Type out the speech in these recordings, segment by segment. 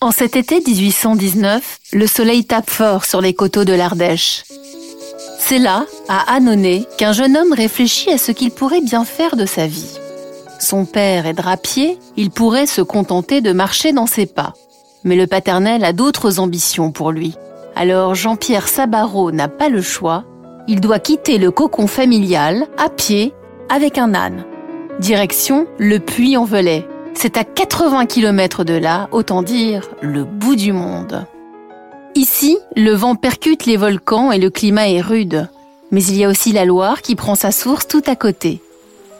En cet été 1819, le soleil tape fort sur les coteaux de l'Ardèche. C'est là, à Annonay, qu'un jeune homme réfléchit à ce qu'il pourrait bien faire de sa vie. Son père est drapier, il pourrait se contenter de marcher dans ses pas. Mais le paternel a d'autres ambitions pour lui. Alors Jean-Pierre Sabarot n'a pas le choix, il doit quitter le cocon familial à pied avec un âne. Direction le Puy-en-Velay, c'est à 80 km de là, autant dire le bout du monde. Ici, le vent percute les volcans et le climat est rude. Mais il y a aussi la Loire qui prend sa source tout à côté.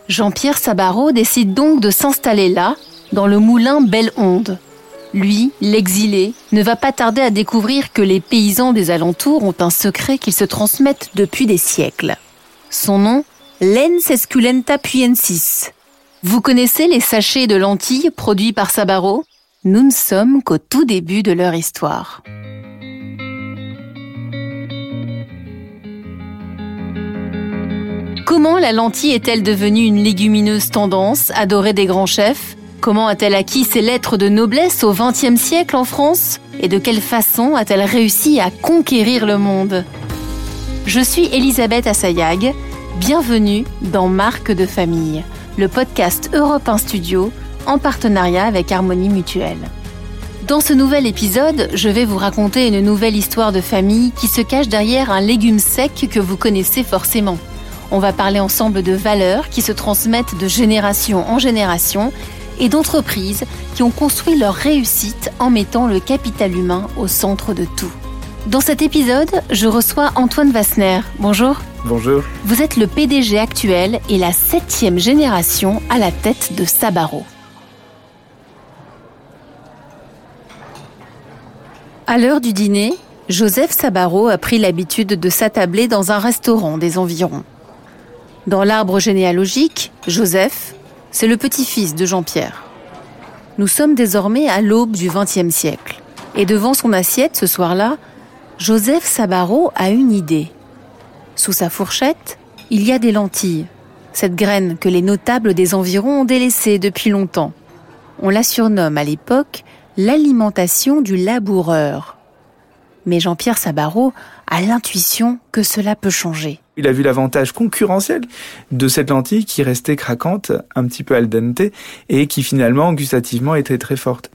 Jean-Pierre Sabarot décide donc de s'installer là, dans le moulin Belle Onde. Lui, l'exilé, ne va pas tarder à découvrir que les paysans des alentours ont un secret qu'ils se transmettent depuis des siècles. Son nom, Lens esculenta puyensis, vous connaissez les sachets de lentilles produits par Sabaro? Nous ne sommes qu'au tout début de leur histoire. Comment la lentille est-elle devenue une légumineuse tendance, adorée des grands chefs? Comment a-t-elle acquis ses lettres de noblesse au XXe siècle en France? Et de quelle façon a-t-elle réussi à conquérir le monde? Je suis Elisabeth Assayag. Bienvenue dans Marque de famille le podcast Europe 1 Studio en partenariat avec Harmonie Mutuelle. Dans ce nouvel épisode, je vais vous raconter une nouvelle histoire de famille qui se cache derrière un légume sec que vous connaissez forcément. On va parler ensemble de valeurs qui se transmettent de génération en génération et d'entreprises qui ont construit leur réussite en mettant le capital humain au centre de tout. Dans cet épisode, je reçois Antoine Vassner. Bonjour. Bonjour. Vous êtes le PDG actuel et la septième génération à la tête de Sabaro. À l'heure du dîner, Joseph Sabaro a pris l'habitude de s'attabler dans un restaurant des environs. Dans l'arbre généalogique, Joseph, c'est le petit-fils de Jean-Pierre. Nous sommes désormais à l'aube du XXe siècle. Et devant son assiette ce soir-là, Joseph Sabaro a une idée. Sous sa fourchette, il y a des lentilles, cette graine que les notables des environs ont délaissée depuis longtemps. On la surnomme à l'époque l'alimentation du laboureur. Mais Jean-Pierre Sabaro a l'intuition que cela peut changer. Il a vu l'avantage concurrentiel de cette lentille qui restait craquante, un petit peu al dente, et qui finalement, gustativement, était très forte.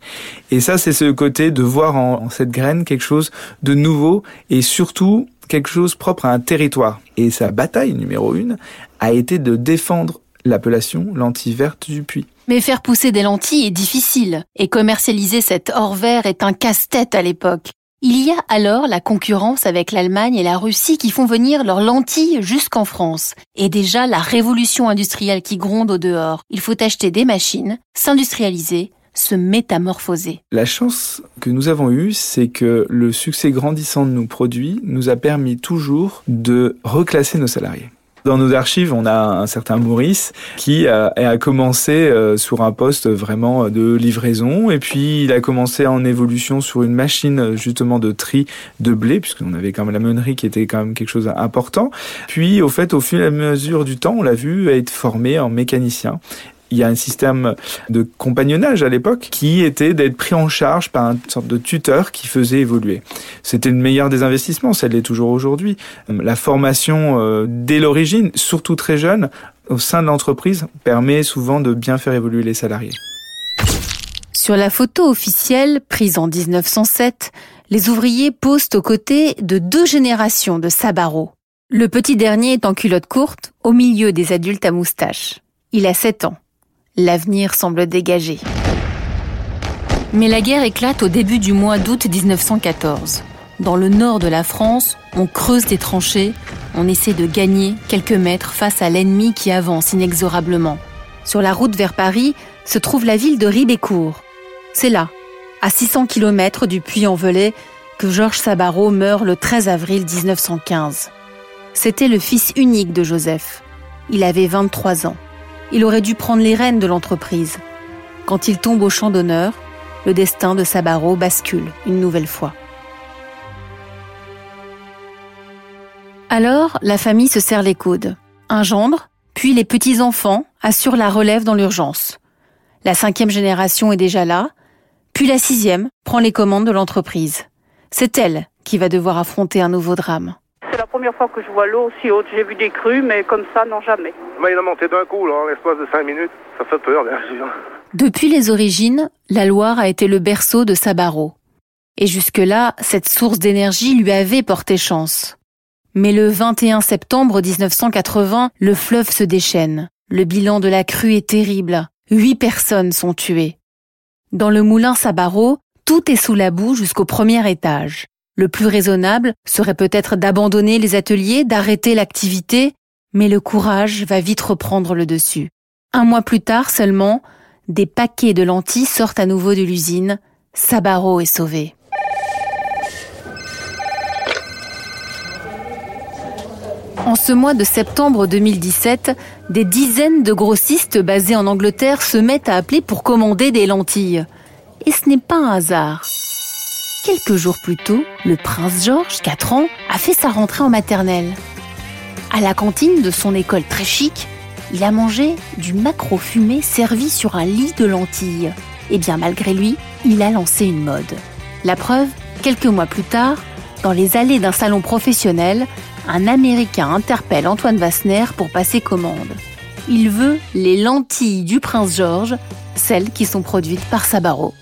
Et ça, c'est ce côté de voir en, cette graine quelque chose de nouveau et surtout quelque chose propre à un territoire. Et sa bataille numéro une a été de défendre l'appellation lentille verte du puits. Mais faire pousser des lentilles est difficile, et commercialiser cet or vert est un casse-tête à l'époque. Il y a alors la concurrence avec l'Allemagne et la Russie qui font venir leurs lentilles jusqu'en France. Et déjà la révolution industrielle qui gronde au dehors. Il faut acheter des machines, s'industrialiser, se métamorphoser. La chance que nous avons eue, c'est que le succès grandissant de nos produits nous a permis toujours de reclasser nos salariés. Dans nos archives, on a un certain Maurice qui a, a commencé euh, sur un poste vraiment de livraison et puis il a commencé en évolution sur une machine justement de tri de blé puisqu'on avait quand même la meunerie qui était quand même quelque chose d'important. Puis au fait, au fur et à mesure du temps, on l'a vu être formé en mécanicien il y a un système de compagnonnage à l'époque qui était d'être pris en charge par une sorte de tuteur qui faisait évoluer. C'était le meilleur des investissements, ça l'est toujours aujourd'hui. La formation euh, dès l'origine, surtout très jeune, au sein de l'entreprise, permet souvent de bien faire évoluer les salariés. Sur la photo officielle prise en 1907, les ouvriers posent aux côtés de deux générations de Sabaro. Le petit dernier est en culotte courte, au milieu des adultes à moustache. Il a 7 ans. L'avenir semble dégagé. Mais la guerre éclate au début du mois d'août 1914. Dans le nord de la France, on creuse des tranchées, on essaie de gagner quelques mètres face à l'ennemi qui avance inexorablement. Sur la route vers Paris se trouve la ville de Ribécourt. C'est là, à 600 km du Puy-en-Velay, que Georges Sabarot meurt le 13 avril 1915. C'était le fils unique de Joseph. Il avait 23 ans il aurait dû prendre les rênes de l'entreprise. Quand il tombe au champ d'honneur, le destin de Sabaro bascule une nouvelle fois. Alors, la famille se serre les coudes. Un gendre, puis les petits-enfants assurent la relève dans l'urgence. La cinquième génération est déjà là, Puis la sixième prend les commandes de l'entreprise. C'est elle qui va devoir affronter un nouveau drame. C'est la première fois que je vois l'eau aussi haute. J'ai vu des crues, mais comme ça, non jamais. Mais il a monté d'un coup, là, en l'espace de cinq minutes. Ça fait peur, bien sûr. Depuis les origines, la Loire a été le berceau de Sabaro. Et jusque-là, cette source d'énergie lui avait porté chance. Mais le 21 septembre 1980, le fleuve se déchaîne. Le bilan de la crue est terrible. Huit personnes sont tuées. Dans le moulin Sabaro, tout est sous la boue jusqu'au premier étage. Le plus raisonnable serait peut-être d'abandonner les ateliers, d'arrêter l'activité, mais le courage va vite reprendre le dessus. Un mois plus tard seulement, des paquets de lentilles sortent à nouveau de l'usine. Sabaro est sauvé. En ce mois de septembre 2017, des dizaines de grossistes basés en Angleterre se mettent à appeler pour commander des lentilles. Et ce n'est pas un hasard. Quelques jours plus tôt, le prince George, 4 ans, a fait sa rentrée en maternelle. À la cantine de son école très chic, il a mangé du maquereau fumé servi sur un lit de lentilles. Et bien malgré lui, il a lancé une mode. La preuve, quelques mois plus tard, dans les allées d'un salon professionnel, un Américain interpelle Antoine Wassner pour passer commande. Il veut les lentilles du prince George, celles qui sont produites par Sabaro.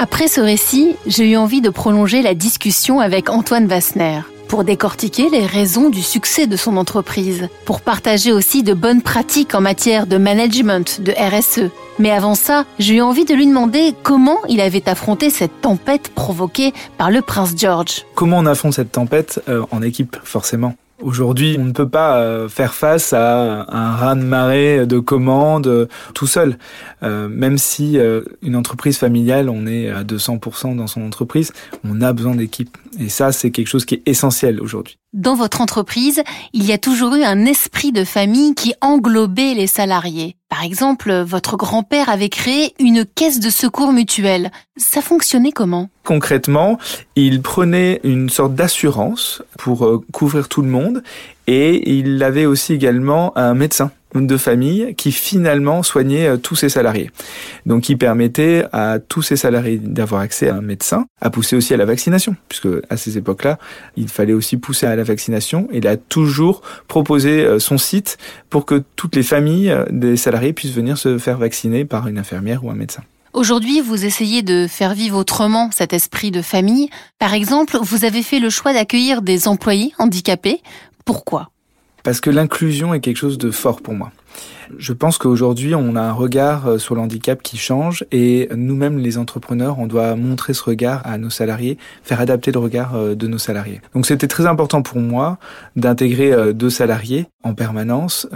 Après ce récit, j'ai eu envie de prolonger la discussion avec Antoine Wassner pour décortiquer les raisons du succès de son entreprise, pour partager aussi de bonnes pratiques en matière de management, de RSE. Mais avant ça, j'ai eu envie de lui demander comment il avait affronté cette tempête provoquée par le prince George. Comment on affronte cette tempête euh, En équipe, forcément? Aujourd'hui, on ne peut pas euh, faire face à un raz-de-marée de commandes euh, tout seul. Euh, même si une entreprise familiale, on est à 200% dans son entreprise, on a besoin d'équipe. Et ça, c'est quelque chose qui est essentiel aujourd'hui. Dans votre entreprise, il y a toujours eu un esprit de famille qui englobait les salariés. Par exemple, votre grand-père avait créé une caisse de secours mutuelle. Ça fonctionnait comment? Concrètement, il prenait une sorte d'assurance pour euh, couvrir tout le monde et il avait aussi également un médecin de famille qui finalement soignait euh, tous ses salariés. Donc il permettait à tous ses salariés d'avoir accès à un médecin, à pousser aussi à la vaccination, puisque à ces époques-là, il fallait aussi pousser à la vaccination. Il a toujours proposé euh, son site pour que toutes les familles euh, des salariés puissent venir se faire vacciner par une infirmière ou un médecin. Aujourd'hui, vous essayez de faire vivre autrement cet esprit de famille. Par exemple, vous avez fait le choix d'accueillir des employés handicapés. Pourquoi? Parce que l'inclusion est quelque chose de fort pour moi. Je pense qu'aujourd'hui, on a un regard euh, sur le handicap qui change et nous-mêmes, les entrepreneurs, on doit montrer ce regard à nos salariés, faire adapter le regard euh, de nos salariés. Donc c'était très important pour moi d'intégrer euh, deux salariés en permanence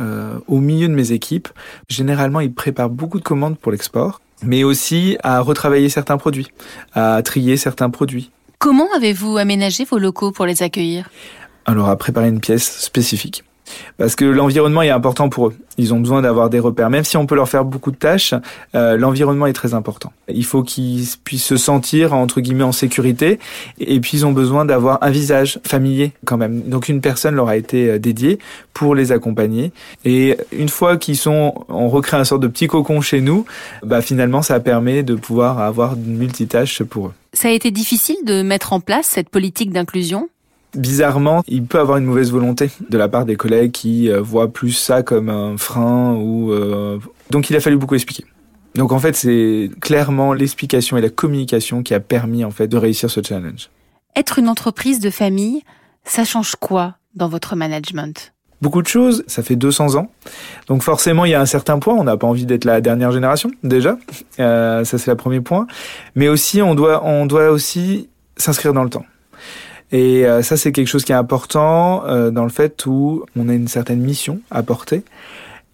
au milieu de mes équipes. Généralement, ils préparent beaucoup de commandes pour l'export, mais aussi à retravailler certains produits, à trier certains produits. Comment avez-vous aménagé vos locaux pour les accueillir? Alors à préparer une pièce spécifique parce que l'environnement est important pour eux. Ils ont besoin d'avoir des repères. Même si on peut leur faire beaucoup de tâches, euh, l'environnement est très important. Il faut qu'ils puissent se sentir, entre guillemets, en sécurité. Et puis, ils ont besoin d'avoir un visage familier quand même. Donc, une personne leur a été euh, dédiée pour les accompagner. Et une fois qu'ils sont, on recrée un sorte de petit cocon chez nous, bah, finalement, ça permet de pouvoir avoir une multitâche pour eux. Ça a été difficile de mettre en place cette politique d'inclusion? Bizarrement, il peut avoir une mauvaise volonté de la part des collègues qui euh, voient plus ça comme un frein ou euh, donc il a fallu beaucoup expliquer. Donc en fait, c'est clairement l'explication et la communication qui a permis en fait de réussir ce challenge. Être une entreprise de famille, ça change quoi dans votre management? Beaucoup de choses, ça fait 200 ans. Donc forcément, il y a un certain point, on n'a pas envie d'être la dernière génération déjà. Euh, ça c'est le premier point. Mais aussi, on doit, on doit aussi s'inscrire dans le temps. Et euh, ça, c'est quelque chose qui est important euh, dans le fait où on a une certaine mission à porter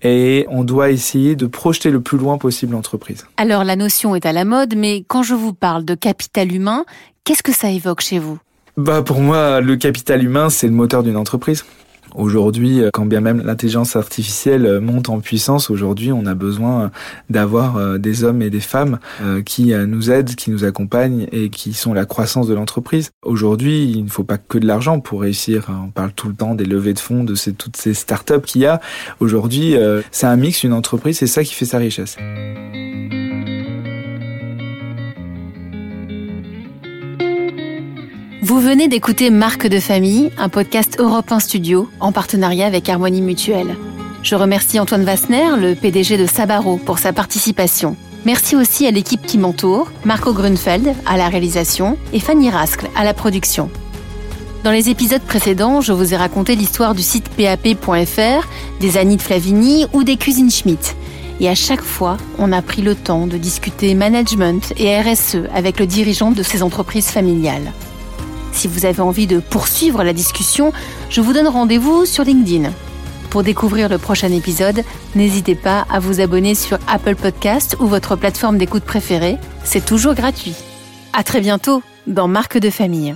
et on doit essayer de projeter le plus loin possible l'entreprise. Alors la notion est à la mode, mais quand je vous parle de capital humain, qu'est-ce que ça évoque chez vous? Bah pour moi, le capital humain, c'est le moteur d'une entreprise. Aujourd'hui, euh, quand bien même l'intelligence artificielle euh, monte en puissance, aujourd'hui, on a besoin euh, d'avoir des hommes et des femmes qui nous aident, qui nous accompagnent et qui sont la croissance de l'entreprise. Aujourd'hui, il ne faut pas que de l'argent pour réussir. On parle tout le temps des levées de fonds, de toutes ces startups qu'il y a. Aujourd'hui, c'est un mix, une entreprise, c'est ça qui fait sa richesse. Vous venez d'écouter Marque de famille, un podcast Europe 1 Studio en partenariat avec Harmonie Mutuelle. Je remercie Antoine Vassner, le PDG de Sabaro, pour sa participation. Merci aussi à l'équipe qui m'entoure, Marco Grunfeld à la réalisation et Fanny Rascle à la production. Dans les épisodes précédents, je vous ai raconté l'histoire du site pap.fr, des Annie de Flavigny ou des Cuisines Schmitt. Et à chaque fois, on a pris le temps de discuter management et RSE avec le dirigeant de ces entreprises familiales. Si vous avez envie de poursuivre la discussion, je vous donne rendez-vous sur LinkedIn. Pour découvrir le prochain épisode, n'hésitez pas à vous abonner sur Apple Podcast ou votre plateforme d'écoute préférée. C'est toujours gratuit. À très bientôt dans Marque de famille.